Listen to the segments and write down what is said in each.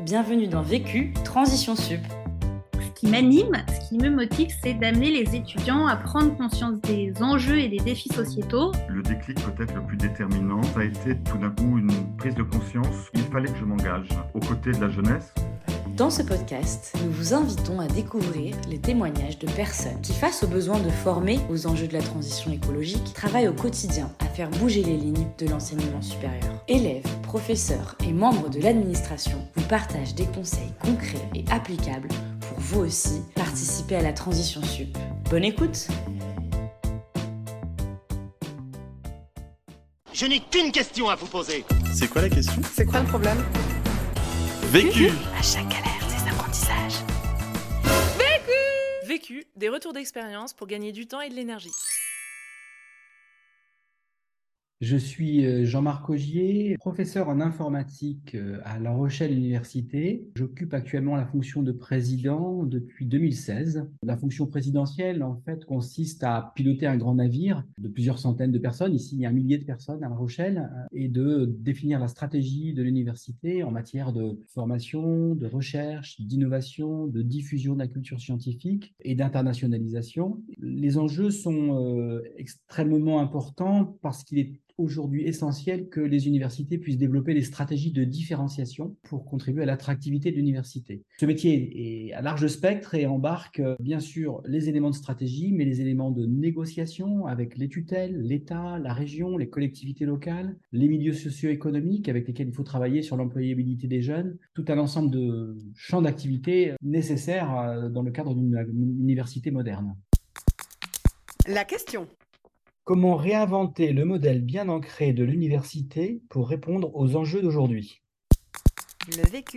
Bienvenue dans Vécu, Transition Sup. Ce qui m'anime, ce qui me motive, c'est d'amener les étudiants à prendre conscience des enjeux et des défis sociétaux. Le déclic peut-être le plus déterminant, ça a été tout d'un coup une prise de conscience. Il fallait que je m'engage aux côtés de la jeunesse. Dans ce podcast, nous vous invitons à découvrir les témoignages de personnes qui, face aux besoins de former aux enjeux de la transition écologique, travaillent au quotidien à faire bouger les lignes de l'enseignement supérieur. Élèves, professeurs et membres de l'administration vous partagent des conseils concrets et applicables pour vous aussi participer à la transition sup. Bonne écoute Je n'ai qu'une question à vous poser. C'est quoi la question? C'est quoi le problème? Vécu À chaque galère, des apprentissages. Vécu, des retours d'expérience pour gagner du temps et de l'énergie. Je suis euh, Jean-Marc Augier, professeur en informatique euh, à La Rochelle Université. J'occupe actuellement la fonction de président depuis 2016. La fonction présidentielle, en fait, consiste à piloter un grand navire de plusieurs centaines de personnes. Ici, il y a un millier de personnes à La Rochelle euh, et de définir la stratégie de l'université en matière de formation, de recherche, d'innovation, de diffusion de la culture scientifique et d'internationalisation. Les enjeux sont extrêmement importants parce qu'il est aujourd'hui essentiel que les universités puissent développer des stratégies de différenciation pour contribuer à l'attractivité de l'université. Ce métier est à large spectre et embarque bien sûr les éléments de stratégie, mais les éléments de négociation avec les tutelles, l'État, la région, les collectivités locales, les milieux socio-économiques avec lesquels il faut travailler sur l'employabilité des jeunes, tout un ensemble de champs d'activité nécessaires dans le cadre d'une université moderne. La question. Comment réinventer le modèle bien ancré de l'université pour répondre aux enjeux d'aujourd'hui Le vécu.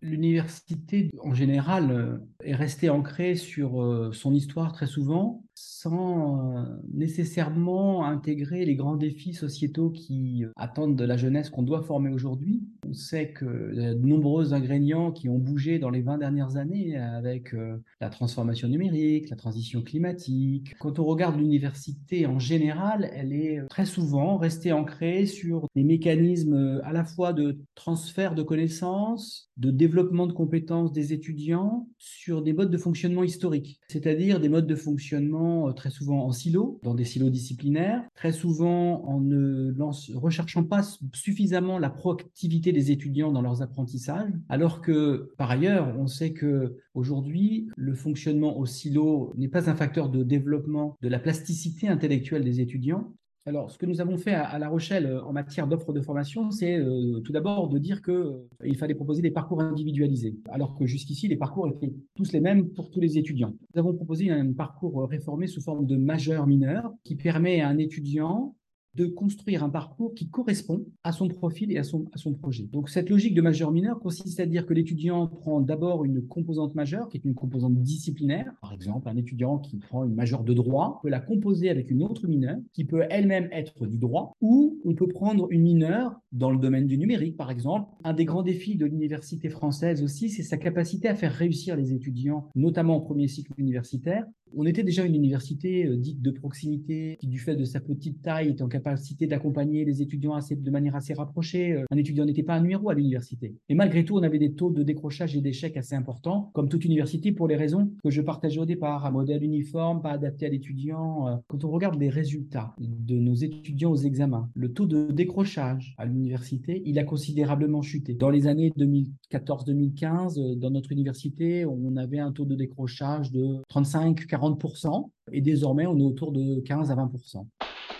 L'université, en général, est restée ancrée sur son histoire très souvent, sans nécessairement intégrer les grands défis sociétaux qui attendent de la jeunesse qu'on doit former aujourd'hui. On sait que de nombreux ingrédients qui ont bougé dans les 20 dernières années avec la transformation numérique, la transition climatique. Quand on regarde l'université en général, elle est très souvent restée ancrée sur des mécanismes à la fois de transfert de connaissances, de développement de compétences des étudiants sur des modes de fonctionnement historiques, c'est-à-dire des modes de fonctionnement très souvent en silo, dans des silos disciplinaires, très souvent en ne recherchant pas suffisamment la proactivité des étudiants dans leurs apprentissages, alors que par ailleurs, on sait que aujourd'hui, le fonctionnement au silo n'est pas un facteur de développement de la plasticité intellectuelle des étudiants, alors, ce que nous avons fait à, La Rochelle en matière d'offres de formation, c'est euh, tout d'abord de dire qu'il euh, fallait proposer des parcours individualisés, alors que jusqu'ici, les parcours étaient tous les mêmes pour tous les étudiants. Nous avons proposé un parcours réformé sous forme de majeur-mineur qui permet à un étudiant de construire un parcours qui correspond à son profil et à son, projet. Donc cette logique de majeur-mineur consiste à dire que l'étudiant prend d'abord une composante majeure, qui est une composante disciplinaire. Par exemple, un étudiant qui prend une majeure de droit peut la composer avec une autre mineure, qui peut elle-même être du droit, ou on peut prendre une mineure dans le domaine du numérique, par exemple. Un des grands défis de l'université française aussi, c'est sa capacité à faire réussir les étudiants, notamment au premier cycle universitaire, on était déjà une université euh, dite de proximité qui, du fait de sa petite taille, était en capacité d'accompagner les étudiants de manière assez rapprochée. Euh, un étudiant n'était pas un numéro à l'université. Et malgré tout, on avait des taux de décrochage et d'échec assez importants, comme toute université, pour les raisons que je partageais au départ. Un modèle uniforme, pas adapté à l'étudiant. Euh. Quand on regarde les résultats de nos étudiants aux examens, le taux de décrochage à l'université, il a considérablement chuté. Dans les années 2014-2015, dans notre université, on avait un taux de décrochage de 35 40%, et désormais on est autour de 15 à 20%.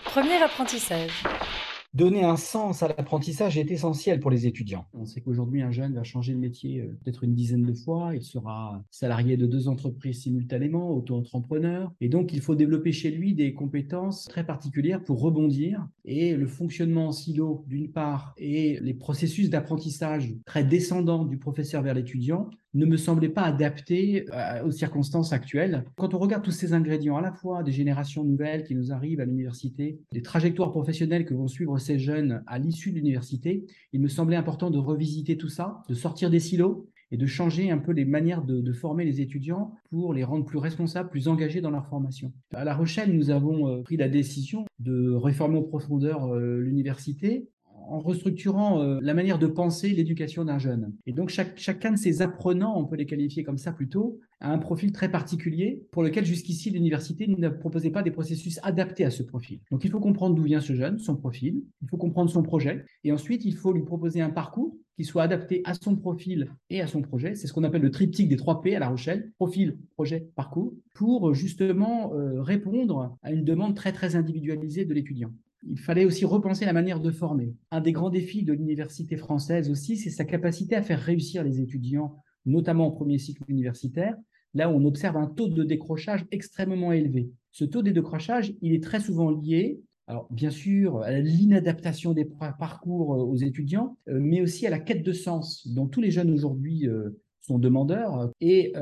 Premier apprentissage. Donner un sens à l'apprentissage est essentiel pour les étudiants. On sait qu'aujourd'hui, un jeune va changer de métier euh, peut-être une dizaine de fois. Il sera salarié de deux entreprises simultanément, auto-entrepreneur. Et donc, il faut développer chez lui des compétences très particulières pour rebondir. Et le fonctionnement en silo, d'une part, et les processus d'apprentissage très descendants du professeur vers l'étudiant ne me semblait pas adapté euh, aux circonstances actuelles. Quand on regarde tous ces ingrédients, à la fois des générations nouvelles qui nous arrivent à l'université, des trajectoires professionnelles que vont suivre ces jeunes à l'issue de l'université, il me semblait important de revisiter tout ça, de sortir des silos et de changer un peu les manières de, former les étudiants pour les rendre plus responsables, plus engagés dans leur formation. À La Rochelle, nous avons euh, pris la décision de réformer en profondeur euh, l'université en restructurant euh, la manière de penser l'éducation d'un jeune. Et donc chaque, chacun de ces apprenants, on peut les qualifier comme ça plutôt, a un profil très particulier pour lequel jusqu'ici l'université ne proposait pas des processus adaptés à ce profil. Donc il faut comprendre d'où vient ce jeune, son profil, il faut comprendre son projet, et ensuite il faut lui proposer un parcours qui soit adapté à son profil et à son projet. C'est ce qu'on appelle le triptyque des 3 P à La Rochelle, profil, projet, parcours, pour justement euh, répondre à une demande très très individualisée de l'étudiant. Il fallait aussi repenser la manière de former. Un des grands défis de l'université française aussi, c'est sa capacité à faire réussir les étudiants, notamment au premier cycle universitaire, là on observe un taux de décrochage extrêmement élevé. Ce taux de décrochage, il est très souvent lié bien sûr, à l'inadaptation des parcours euh, aux étudiants, euh, mais aussi à la quête de sens dont tous les jeunes aujourd'hui euh, sont demandeurs. Et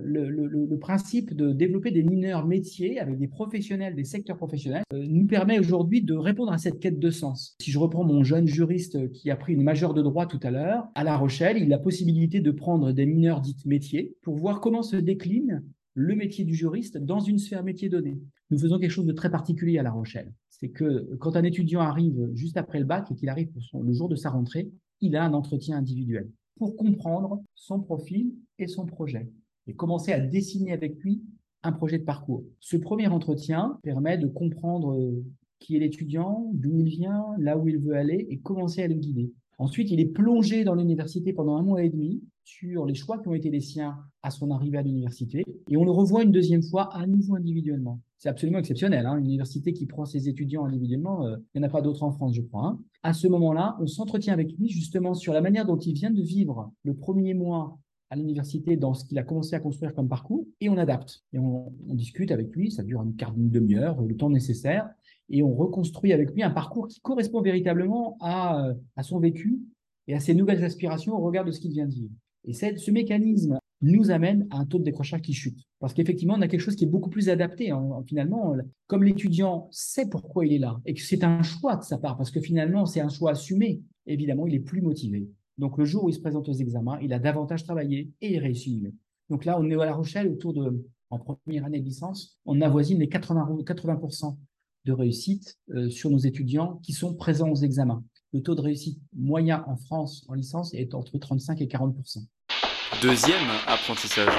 le, principe de développer des mineurs métiers avec des professionnels, des secteurs professionnels, nous permet aujourd'hui de répondre à cette quête de sens. Si je reprends mon jeune juriste qui a pris une majeure de droit tout à l'heure, à La Rochelle, il a la possibilité de prendre des mineurs dites métiers pour voir comment se décline le métier du juriste dans une sphère métier donnée. Nous faisons quelque chose de très particulier à La Rochelle. C'est que quand un étudiant arrive juste après le bac et qu'il arrive le jour de sa rentrée, il a un entretien individuel pour comprendre son profil et son projet et commencer à dessiner avec lui un projet de parcours. Ce premier entretien permet de comprendre euh, qui est l'étudiant, d'où il vient, là où il veut aller et commencer à le guider. Ensuite, il est plongé dans l'université pendant un mois et demi sur les choix qui ont été les siens à son arrivée à l'université. Et on le revoit une deuxième fois à nouveau individuellement. C'est absolument exceptionnel. Hein. Une université qui prend ses étudiants individuellement, euh, il n'y en a pas d'autres en France, je crois. Hein. À ce moment-là, on s'entretient avec lui justement sur la manière dont il vient de vivre le premier mois à l'université dans ce qu'il a commencé à construire comme parcours et on adapte. Et on, discute avec lui, ça dure une quart d'une demi-heure, le temps nécessaire, et on reconstruit avec lui un parcours qui correspond véritablement euh, à son vécu et à ses nouvelles aspirations au regard de ce qu'il vient de vivre. Et ce mécanisme nous amène à un taux de décrochage qui chute. Parce qu'effectivement, on a quelque chose qui est beaucoup plus adapté. finalement, comme l'étudiant sait pourquoi il est là et que c'est un choix de sa part, parce que finalement, c'est un choix assumé, évidemment, il est plus motivé. Donc, le jour où il se présente aux examens, il a davantage travaillé et il réussit mieux. Donc là, on est à La Rochelle autour de, en première année de licence, on avoisine les 80, 80% de réussite euh, sur nos étudiants qui sont présents aux examens. Le taux de réussite moyen en France en licence est entre 35 et 40 Deuxième apprentissage.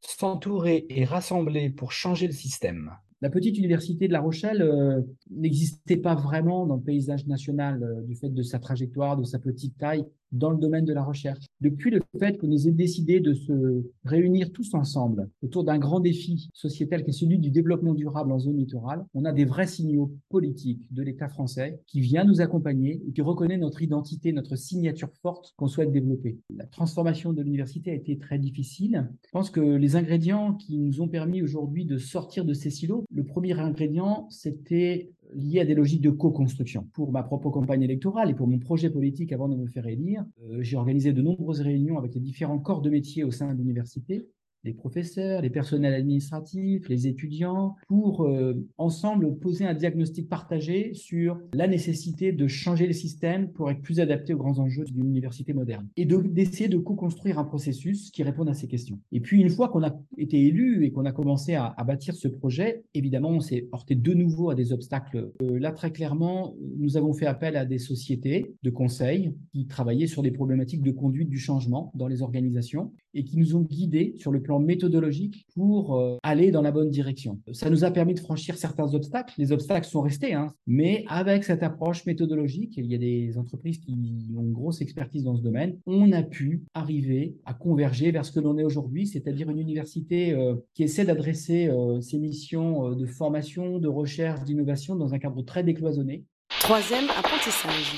S'entourer et rassembler pour changer le système. La petite université de La Rochelle euh, n'existait pas vraiment dans le paysage national euh, du fait de sa trajectoire, de sa petite taille dans le domaine de la recherche. Depuis le fait nous ayons décidé de se réunir tous ensemble autour d'un grand défi sociétal qui est celui du développement durable en zone littorale, on a des vrais signaux politiques de l'État français qui vient nous accompagner et qui reconnaît notre identité, notre signature forte qu'on souhaite développer. La transformation de l'université a été très difficile. Je pense que les ingrédients qui nous ont permis aujourd'hui de sortir de ces silos, le premier ingrédient, c'était lié à des logiques de co-construction. Pour ma propre campagne électorale et pour mon projet politique avant de me faire élire, euh, j'ai organisé de nombreuses réunions avec les différents corps de métiers au sein de l'université les professeurs, les personnels administratifs, les étudiants, pour euh, ensemble poser un diagnostic partagé sur la nécessité de changer le système pour être plus adapté aux grands enjeux d'une université moderne et d'essayer de, co-construire un processus qui réponde à ces questions. Et puis une fois qu'on a été élu et qu'on a commencé à, bâtir ce projet, évidemment, on s'est porté de nouveau à des obstacles. Euh, là, très clairement, nous avons fait appel à des sociétés de conseil qui travaillaient sur des problématiques de conduite du changement dans les organisations et qui nous ont guidés sur le plan méthodologique pour euh, aller dans la bonne direction. Ça nous a permis de franchir certains obstacles. Les obstacles sont restés, hein, mais avec cette approche méthodologique, il y a des entreprises qui ont une grosse expertise dans ce domaine, on a pu arriver à converger vers ce que l'on est aujourd'hui, c'est-à-dire une université euh, qui essaie d'adresser euh, ses missions de formation, de recherche, d'innovation dans un cadre très décloisonné. Troisième apprentissage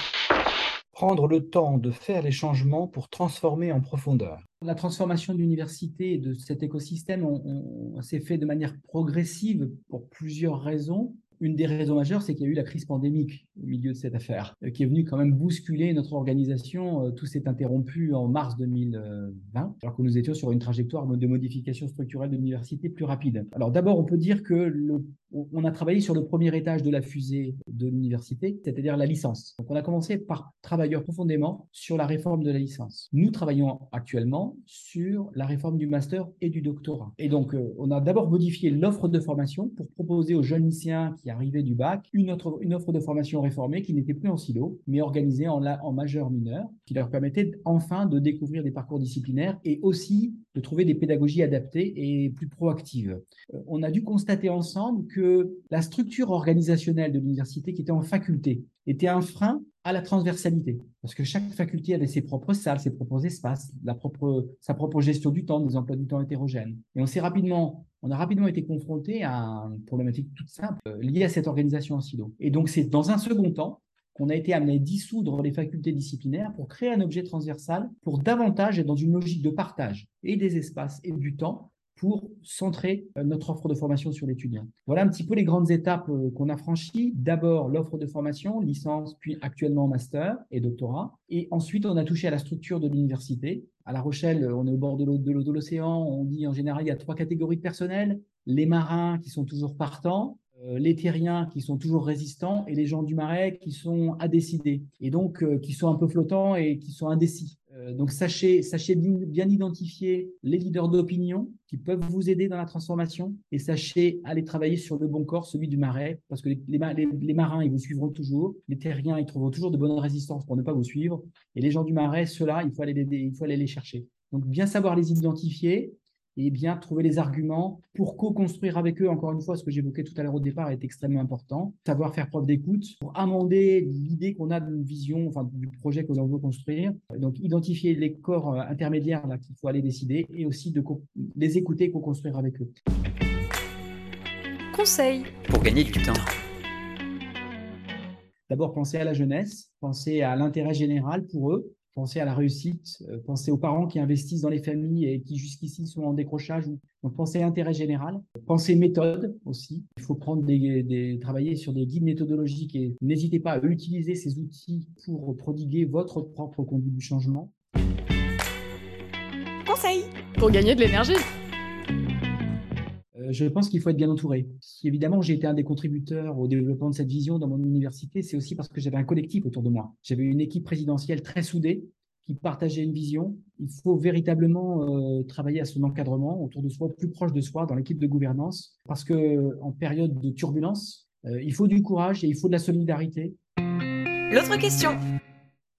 prendre le temps de faire les changements pour transformer en profondeur. La transformation de l'université et de cet écosystème s'est fait de manière progressive pour plusieurs raisons. Une des raisons majeures, c'est qu'il y a eu la crise pandémique au milieu de cette affaire, euh, qui est venue quand même bousculer notre organisation. Euh, tout s'est interrompu en mars 2020, alors que nous étions sur une trajectoire de modification structurelle de l'université plus rapide. Alors d'abord, on peut dire que le on a travaillé sur le premier étage de la fusée de l'université, c'est-à-dire la licence. Donc on a commencé par travailler profondément sur la réforme de la licence. Nous travaillons actuellement sur la réforme du master et du doctorat. Et donc euh, on a d'abord modifié l'offre de formation pour proposer aux jeunes lycéens qui arrivaient du bac une, autre, une offre de formation réformée qui n'était plus en silo, mais organisée en, en majeur-mineur, qui leur permettait enfin de découvrir des parcours disciplinaires et aussi de trouver des pédagogies adaptées et plus proactives. Euh, on a dû constater ensemble que la structure organisationnelle de l'université qui était en faculté était un frein à la transversalité, parce que chaque faculté avait ses propres salles, ses propres espaces, la propre, sa propre gestion du temps, des emplois du temps hétérogènes. Et on s'est rapidement, on a rapidement été confronté à une problématique toute simple euh, liée à cette organisation en silo. Et donc c'est dans un second temps qu'on a été amené à dissoudre les facultés disciplinaires pour créer un objet transversal pour davantage être dans une logique de partage et des espaces et du temps pour centrer euh, notre offre de formation sur l'étudiant. Voilà un petit peu les grandes étapes euh, qu'on a franchies. D'abord, l'offre de formation, licence, puis actuellement master et doctorat. Et ensuite, on a touché à la structure de l'université. À La Rochelle, on est au bord de l'océan. On dit en général, il y a trois catégories de personnel. Les marins qui sont toujours partants, euh, les terriens qui sont toujours résistants et les gens du marais qui sont à décider et donc qui sont un peu flottants et qui sont indécis. Euh, donc sachez, bien identifier les leaders d'opinion qui peuvent vous aider dans la transformation et sachez aller travailler sur le bon corps, celui du marais, parce que les, marins, ils vous suivront toujours, les terriens, ils trouveront toujours de bonnes résistances pour ne pas vous suivre, et les gens du marais, ceux-là, il faut aller les chercher. Donc bien savoir les identifier, et bien trouver les arguments pour co-construire avec eux. Encore une fois, ce que j'évoquais tout à l'heure au départ est extrêmement important. Savoir faire preuve d'écoute pour amender l'idée qu'on a d'une vision, enfin du projet que l'on veut construire. Donc identifier les corps euh, intermédiaires là qu'il faut aller décider et aussi de les écouter et co-construire avec eux. Conseil pour gagner du temps. D'abord, penser à la jeunesse, penser à l'intérêt général pour eux, penser à la réussite, euh, penser aux parents qui investissent dans les familles et qui jusqu'ici sont en décrochage. Donc penser à l'intérêt général, penser méthode aussi. Il faut travailler sur des guides méthodologiques et n'hésitez pas à utiliser ces outils pour prodiguer votre propre conduite du changement. Conseil pour gagner de l'énergie. Euh, je pense qu'il faut être bien entouré. Évidemment j'ai été un des contributeurs au développement de cette vision dans mon université, c'est aussi parce que j'avais un collectif autour de moi. J'avais une équipe présidentielle très soudée qui partageait une vision. Il faut véritablement euh, travailler à son encadrement autour de soi, plus proche de soi dans l'équipe de gouvernance, parce que en période de turbulence, euh, il faut du courage et il faut de la solidarité. L'autre question.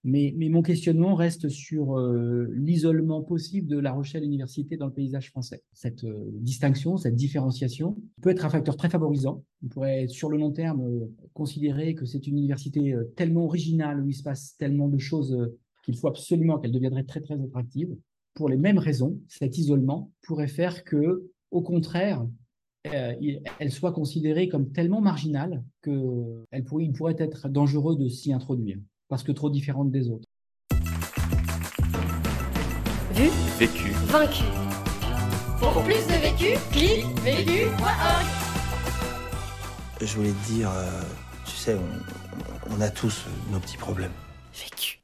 Mais, mon questionnement reste sur euh, l'isolement possible de La Rochelle Université dans le paysage français. Cette euh, distinction, cette différenciation peut être un facteur très favorisant. On pourrait, sur le long terme, euh, considérer que c'est une université tellement originale, où il se passe tellement de choses qu'il faut absolument qu'elle deviendrait très, très attractive. Pour les mêmes raisons, cet isolement pourrait faire que, au contraire, elle soit considérée comme tellement marginale qu'il pourrait être dangereux de s'y introduire parce que trop différente des autres. Vu Vécu. Vaincu. Pour plus de vécu, clique vécu.org. Je voulais te dire, euh, tu sais, on, on a tous nos petits problèmes. Vécu.